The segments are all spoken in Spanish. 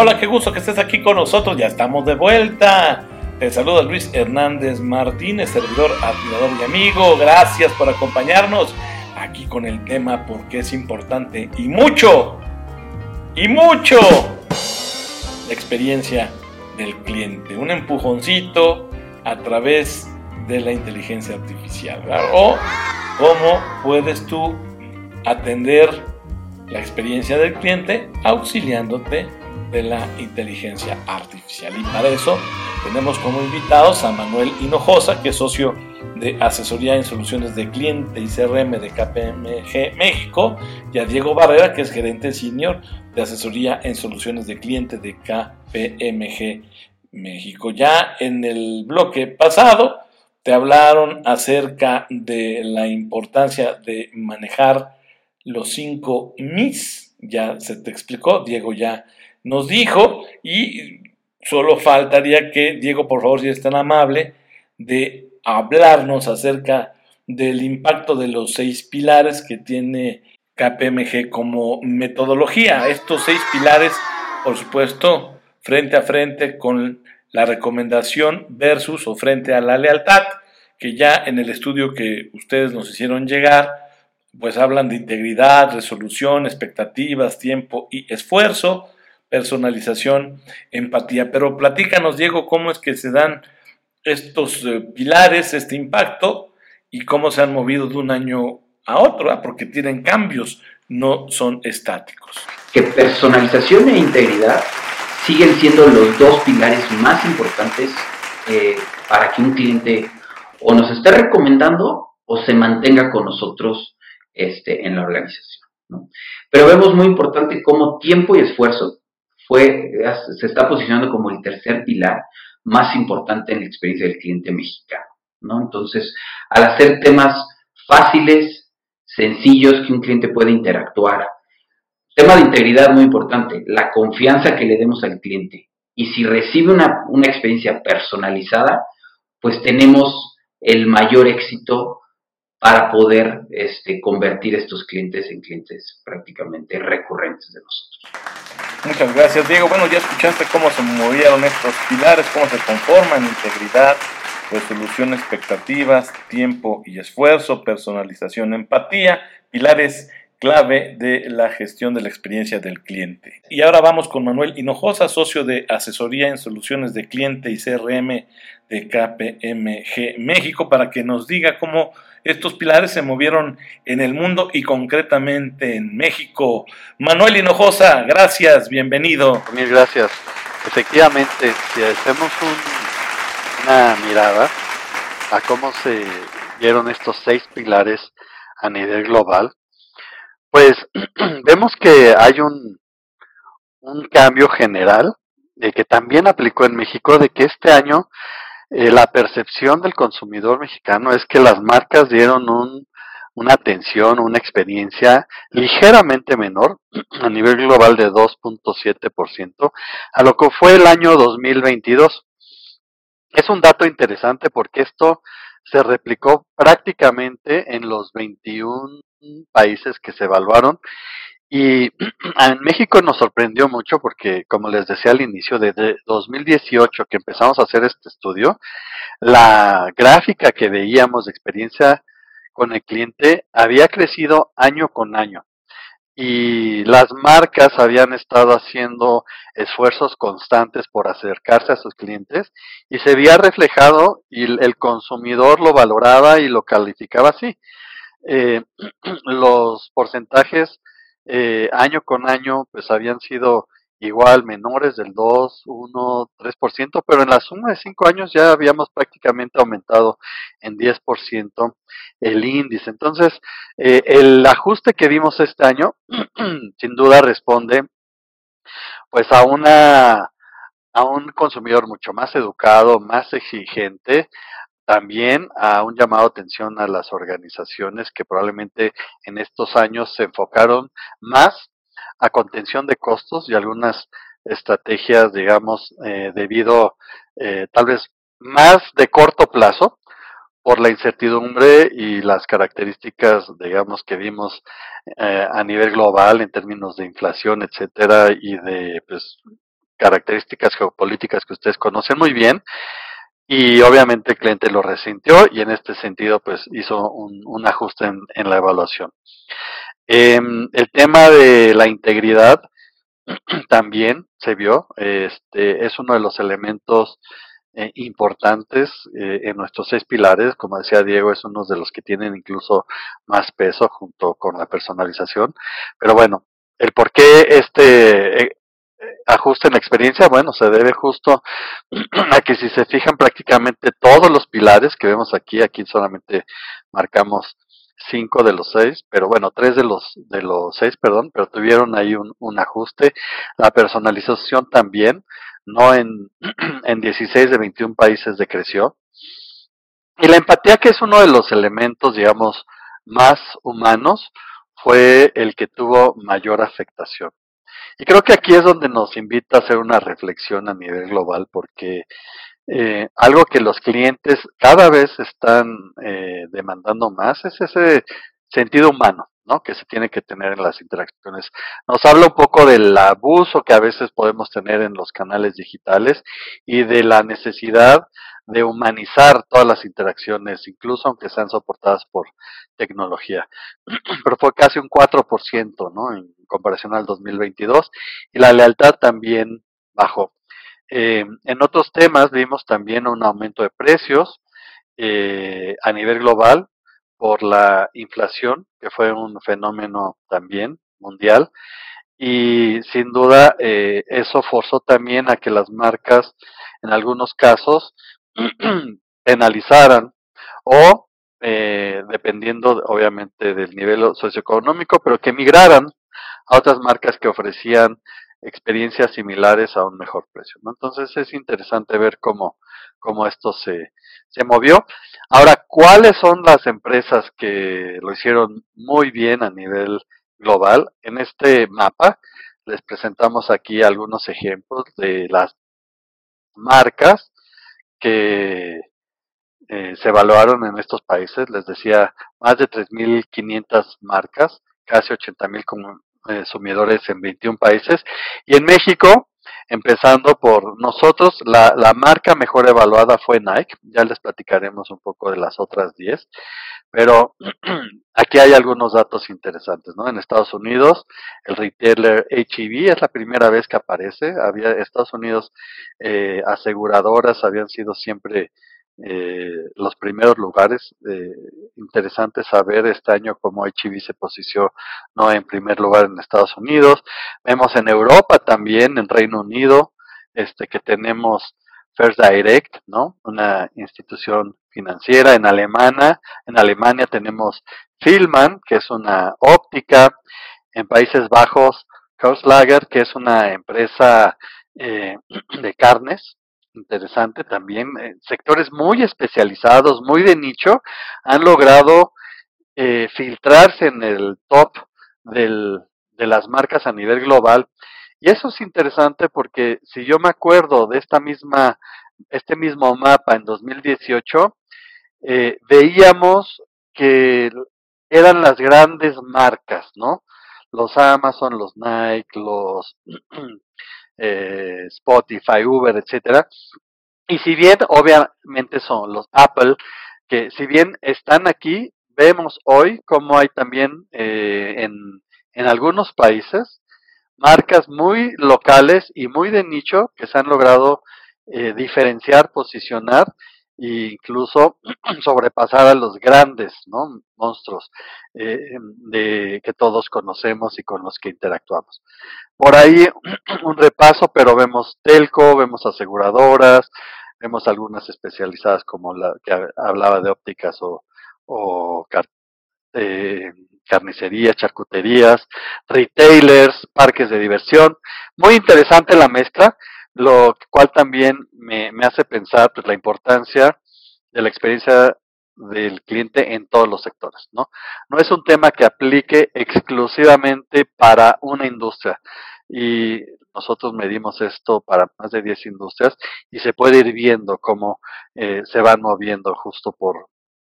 Hola, qué gusto que estés aquí con nosotros. Ya estamos de vuelta. Te saluda Luis Hernández Martínez, servidor, admirador y amigo. Gracias por acompañarnos aquí con el tema porque es importante y mucho, y mucho la experiencia del cliente. Un empujoncito a través de la inteligencia artificial. O cómo puedes tú atender la experiencia del cliente auxiliándote de la inteligencia artificial. Y para eso tenemos como invitados a Manuel Hinojosa, que es socio de asesoría en soluciones de cliente y CRM de KPMG México, y a Diego Barrera, que es gerente senior de asesoría en soluciones de cliente de KPMG México. Ya en el bloque pasado te hablaron acerca de la importancia de manejar los cinco MIS, ya se te explicó, Diego ya nos dijo, y solo faltaría que Diego, por favor, si es tan amable, de hablarnos acerca del impacto de los seis pilares que tiene KPMG como metodología. Estos seis pilares, por supuesto, frente a frente con la recomendación versus o frente a la lealtad, que ya en el estudio que ustedes nos hicieron llegar, pues hablan de integridad, resolución, expectativas, tiempo y esfuerzo, personalización, empatía. Pero platícanos, Diego, cómo es que se dan estos eh, pilares, este impacto y cómo se han movido de un año a otro, porque tienen cambios, no son estáticos. Que personalización e integridad siguen siendo los dos pilares más importantes eh, para que un cliente o nos esté recomendando o se mantenga con nosotros este, en la organización. Pero vemos muy importante cómo tiempo y esfuerzo fue, se está posicionando como el tercer pilar más importante en la experiencia del cliente mexicano. ¿no? Entonces, al hacer temas fáciles, sencillos, que un cliente puede interactuar, tema de integridad muy importante, la confianza que le demos al cliente. Y si recibe una, una experiencia personalizada, pues tenemos el mayor éxito para poder este, convertir estos clientes en clientes prácticamente recurrentes de nosotros. Muchas gracias, Diego. Bueno, ya escuchaste cómo se movieron estos pilares, cómo se conforman, integridad, resolución, expectativas, tiempo y esfuerzo, personalización, empatía, pilares clave de la gestión de la experiencia del cliente. Y ahora vamos con Manuel Hinojosa, socio de asesoría en soluciones de cliente y CRM de KPMG México, para que nos diga cómo estos pilares se movieron en el mundo y concretamente en México. Manuel Hinojosa, gracias, bienvenido. Mil gracias. Efectivamente, si hacemos una mirada a cómo se dieron estos seis pilares a nivel global, pues vemos que hay un, un cambio general de que también aplicó en México de que este año eh, la percepción del consumidor mexicano es que las marcas dieron un, una atención, una experiencia ligeramente menor a nivel global de 2.7% a lo que fue el año 2022. Es un dato interesante porque esto se replicó prácticamente en los 21 países que se evaluaron y en México nos sorprendió mucho porque, como les decía al inicio, desde 2018 que empezamos a hacer este estudio, la gráfica que veíamos de experiencia con el cliente había crecido año con año y las marcas habían estado haciendo esfuerzos constantes por acercarse a sus clientes y se había reflejado y el consumidor lo valoraba y lo calificaba así. Eh, los porcentajes eh, año con año pues habían sido igual menores del 2, 1, 3%, pero en la suma de 5 años ya habíamos prácticamente aumentado en 10% el índice. Entonces, eh, el ajuste que vimos este año sin duda responde pues a una a un consumidor mucho más educado, más exigente, también a un llamado de atención a las organizaciones que probablemente en estos años se enfocaron más a contención de costos y algunas estrategias, digamos, eh, debido eh, tal vez más de corto plazo por la incertidumbre y las características, digamos, que vimos eh, a nivel global en términos de inflación, etcétera, y de pues, características geopolíticas que ustedes conocen muy bien y obviamente el cliente lo resintió y en este sentido pues hizo un, ajuste en, la evaluación. Em, el tema de la integridad también se vio, este, es uno de los elementos eh, importantes eh, en nuestros seis pilares, como decía Diego, es uno de los que tienen incluso más peso junto con la personalización, pero bueno, el por qué este eh, ajuste en experiencia, bueno, se debe justo a que si se fijan prácticamente todos los pilares que vemos aquí, aquí solamente marcamos cinco de los seis, pero bueno, tres de los de los seis, perdón, pero tuvieron ahí un, un ajuste. La personalización también, no en, en 16 de 21 países decreció. Y la empatía, que es uno de los elementos, digamos, más humanos, fue el que tuvo mayor afectación. Y creo que aquí es donde nos invita a hacer una reflexión a nivel global, porque eh, algo que los clientes cada vez están eh, demandando más es ese sentido humano, ¿no? Que se tiene que tener en las interacciones. Nos habla un poco del abuso que a veces podemos tener en los canales digitales y de la necesidad de humanizar todas las interacciones, incluso aunque sean soportadas por tecnología. Pero fue casi un 4%, ¿no? En comparación al 2022. Y la lealtad también bajó. Eh, en otros temas vimos también un aumento de precios eh, a nivel global por la inflación, que fue un fenómeno también mundial. Y sin duda eh, eso forzó también a que las marcas, en algunos casos, penalizaran o, eh, dependiendo obviamente del nivel socioeconómico, pero que migraran a otras marcas que ofrecían experiencias similares a un mejor precio. ¿no? Entonces es interesante ver cómo, cómo esto se, se movió. Ahora, ¿cuáles son las empresas que lo hicieron muy bien a nivel global? En este mapa les presentamos aquí algunos ejemplos de las marcas que eh, se evaluaron en estos países. Les decía, más de 3.500 marcas, casi 80.000 consumidores en 21 países. Y en México, empezando por nosotros, la, la, marca mejor evaluada fue Nike. Ya les platicaremos un poco de las otras 10. Pero aquí hay algunos datos interesantes, ¿no? En Estados Unidos, el retailer HEV es la primera vez que aparece. Había Estados Unidos eh, aseguradoras habían sido siempre eh, los primeros lugares. Eh, interesante saber este año cómo HEV se posicionó no en primer lugar en Estados Unidos. Vemos en Europa también, en Reino Unido, este que tenemos First Direct, ¿no? Una institución financiera en Alemania. En Alemania tenemos Filman, que es una óptica. En Países Bajos, Karlslager, que es una empresa eh, de carnes, interesante también. Eh, sectores muy especializados, muy de nicho, han logrado eh, filtrarse en el top del, de las marcas a nivel global. Y eso es interesante porque si yo me acuerdo de esta misma, este mismo mapa en 2018, eh, veíamos que eran las grandes marcas, ¿no? Los Amazon, los Nike, los eh, Spotify, Uber, etcétera. Y si bien obviamente son los Apple, que si bien están aquí, vemos hoy como hay también eh, en, en algunos países marcas muy locales y muy de nicho que se han logrado eh, diferenciar, posicionar e incluso sobrepasar a los grandes ¿no? monstruos eh, de, que todos conocemos y con los que interactuamos. Por ahí un repaso, pero vemos telco, vemos aseguradoras, vemos algunas especializadas como la que hablaba de ópticas o, eh, carnicerías, charcuterías, retailers, parques de diversión. Muy interesante la mezcla lo cual también me, me hace pensar pues, la importancia de la experiencia del cliente en todos los sectores, ¿no? No es un tema que aplique exclusivamente para una industria y nosotros medimos esto para más de 10 industrias y se puede ir viendo cómo eh, se van moviendo justo por,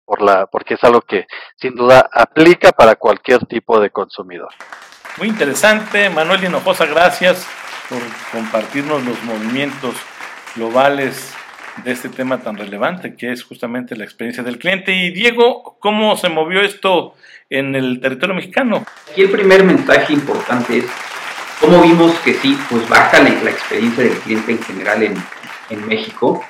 por la, porque es algo que sin duda aplica para cualquier tipo de consumidor. Muy interesante, Manuel Hinojosa, gracias por compartirnos los movimientos globales de este tema tan relevante que es justamente la experiencia del cliente. Y Diego, ¿cómo se movió esto en el territorio mexicano? Aquí el primer mensaje importante es cómo vimos que sí, pues baja la, experiencia del cliente en general en, en México.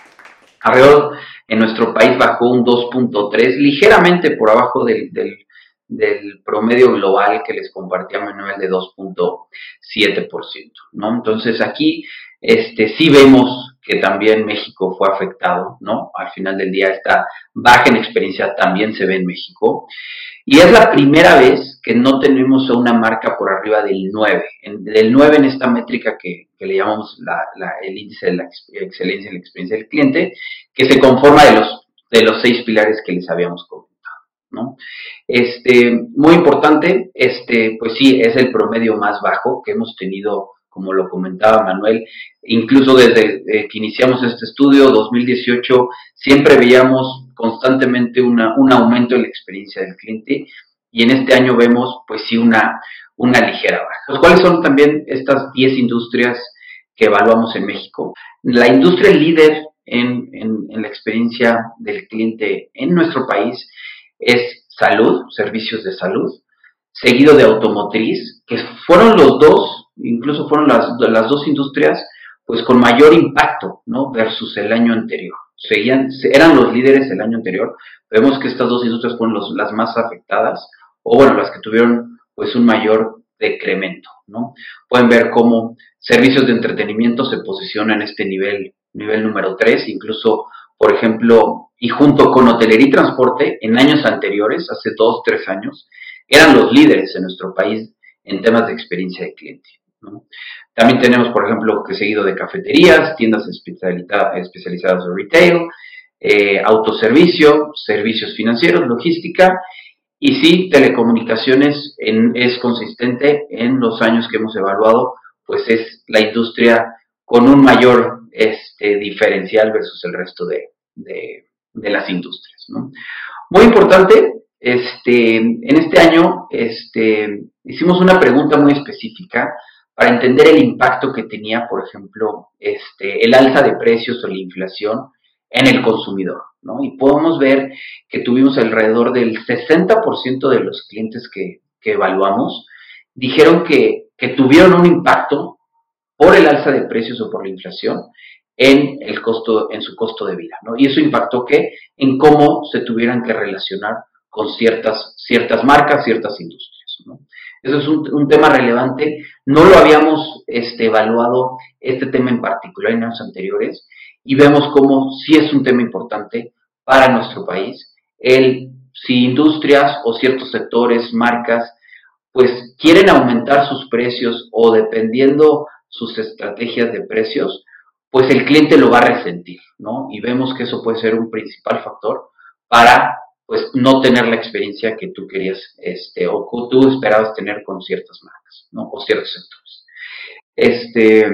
Alrededor en nuestro país bajó un 2.3, ligeramente por abajo del, del, del, promedio global que les compartía Manuel de 2.7%, ¿no? Entonces aquí este, sí vemos que también México fue afectado, ¿no? Al final del día esta baja en experiencia también se ve en México. Y es la primera vez que no tenemos una marca por arriba del 9. del 9 en esta métrica que, le llamamos el índice de la excelencia en la experiencia del cliente, que se conforma de los, de los seis pilares que les habíamos comentado. ¿No? Este, muy importante, este, pues sí, es el promedio más bajo que hemos tenido como lo comentaba Manuel, incluso desde eh, que iniciamos este estudio, 2018, siempre veíamos constantemente una, un aumento en la experiencia del cliente y en este año vemos pues sí una, una ligera baja. ¿Cuáles son también estas 10 industrias que evaluamos en México? La industria líder en, en la experiencia del cliente en nuestro país es salud, servicios de salud, seguido de automotriz, que fueron los dos incluso fueron las, las dos industrias pues con mayor impacto, ¿no? Versus el año anterior. Seguían, eran los líderes el año anterior. Vemos que estas dos industrias fueron las más afectadas, o bueno, las que tuvieron pues un mayor decremento, ¿no? Pueden ver cómo servicios de entretenimiento se posicionan en este nivel, nivel número 3, incluso, por ejemplo, y junto con hotelería y transporte, en años anteriores, hace dos, tres años, eran los líderes en nuestro país en temas de experiencia de cliente. También tenemos, por ejemplo, que seguido de cafeterías, tiendas especializadas de retail, eh, autoservicio, servicios financieros, logística y sí, telecomunicaciones es consistente en los años que hemos evaluado, pues es la industria con un mayor este, diferencial versus el resto de, las industrias. Muy importante, este, en este año este, hicimos una pregunta muy específica para entender el impacto que tenía, por ejemplo, este, el alza de precios o la inflación en el consumidor. Y podemos ver que tuvimos alrededor del 60% de los clientes que, evaluamos dijeron que, tuvieron un impacto por el alza de precios o por la inflación en el costo, en su costo de vida, ¿no? Y eso impactó que en cómo se tuvieran que relacionar con ciertas, ciertas marcas, ciertas industrias, ¿no? Eso es un, tema relevante. No lo habíamos este, evaluado, este tema en particular en años anteriores, y vemos cómo sí es un tema importante para nuestro país. El, si industrias o ciertos sectores, marcas, pues quieren aumentar sus precios o dependiendo sus estrategias de precios, pues el cliente lo va a resentir, ¿no? Y vemos que eso puede ser un principal factor para pues no tener la experiencia que tú querías este, o tú esperabas tener con ciertas marcas, ¿no? O ciertos sectores. Este,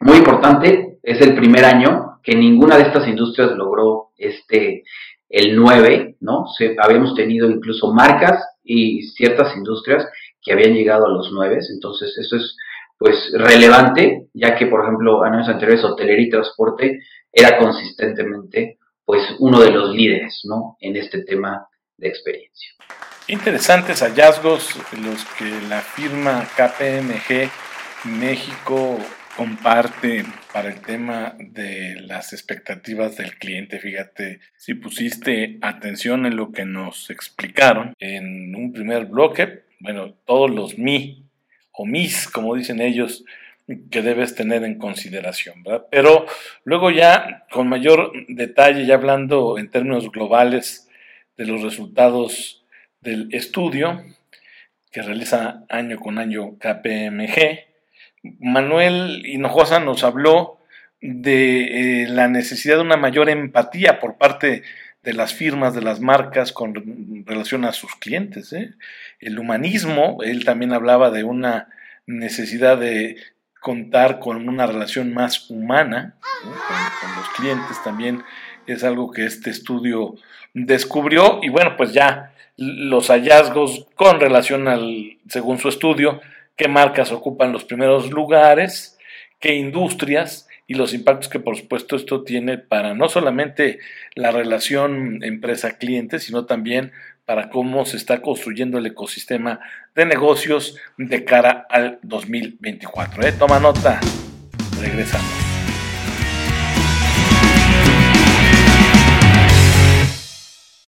muy importante, es el primer año que ninguna de estas industrias logró este, el 9, ¿no? habíamos tenido incluso marcas y ciertas industrias que habían llegado a los 9, entonces eso es pues relevante, ya que por ejemplo años anteriores hotelería y transporte era consistentemente pues uno de los líderes ¿no? en este tema de experiencia. Interesantes hallazgos los que la firma KPMG México comparte para el tema de las expectativas del cliente. Fíjate, si pusiste atención en lo que nos explicaron en un primer bloque, bueno, todos los mi o mis, como dicen ellos, que debes tener en consideración. Pero luego ya con mayor detalle, ya hablando en términos globales de los resultados del estudio que realiza año con año KPMG, Manuel Hinojosa nos habló de eh, la necesidad de una mayor empatía por parte de las firmas, de las marcas con relación a sus clientes. ¿eh? El humanismo, él también hablaba de una necesidad de contar con una relación más humana con, los clientes también es algo que este estudio descubrió y bueno pues ya los hallazgos con relación al según su estudio qué marcas ocupan los primeros lugares qué industrias y los impactos que por supuesto esto tiene para no solamente la relación empresa-cliente, sino también para cómo se está construyendo el ecosistema de negocios de cara al 2024. ¿eh? Toma nota, regresamos.